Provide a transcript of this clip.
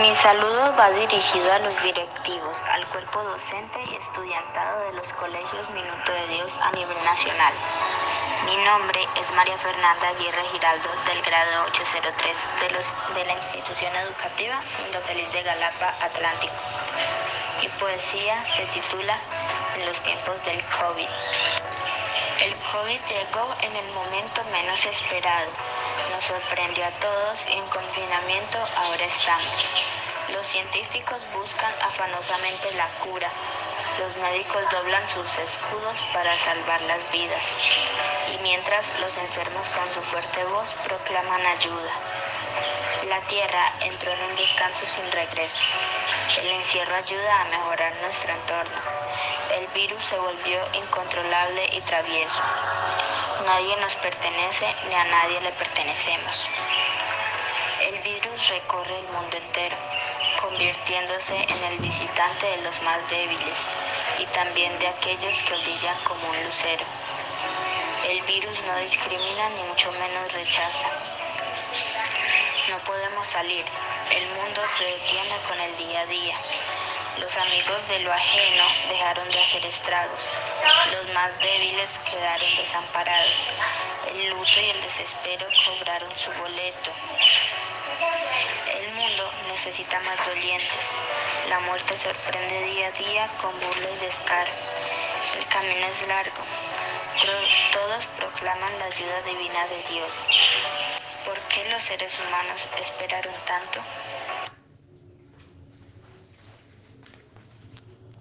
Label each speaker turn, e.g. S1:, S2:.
S1: Mi saludo va dirigido a los directivos, al cuerpo docente y estudiantado de los colegios Minuto de Dios a nivel nacional. Mi nombre es María Fernanda Aguirre Giraldo del grado 803 de, los, de la institución educativa Mundo Feliz de Galapa, Atlántico. Mi poesía se titula En los tiempos del COVID. El COVID llegó en el momento menos esperado. Nos sorprendió a todos y en confinamiento ahora estamos. Los científicos buscan afanosamente la cura. Los médicos doblan sus escudos para salvar las vidas. Y mientras los enfermos con su fuerte voz proclaman ayuda. La Tierra entró en un descanso sin regreso. El encierro ayuda a mejorar nuestro entorno. El virus se volvió incontrolable y travieso. Nadie nos pertenece ni a nadie le pertenecemos. El virus recorre el mundo entero, convirtiéndose en el visitante de los más débiles y también de aquellos que brillan como un lucero. El virus no discrimina ni mucho menos rechaza. No podemos salir, el mundo se detiene con el día a día. Los amigos de lo ajeno dejaron de hacer estragos. Los más débiles quedaron desamparados. El luto y el desespero cobraron su boleto. El mundo necesita más dolientes. La muerte sorprende día a día con burla y descaro. El camino es largo. Todos proclaman la ayuda divina de Dios. ¿Por qué los seres humanos esperaron tanto?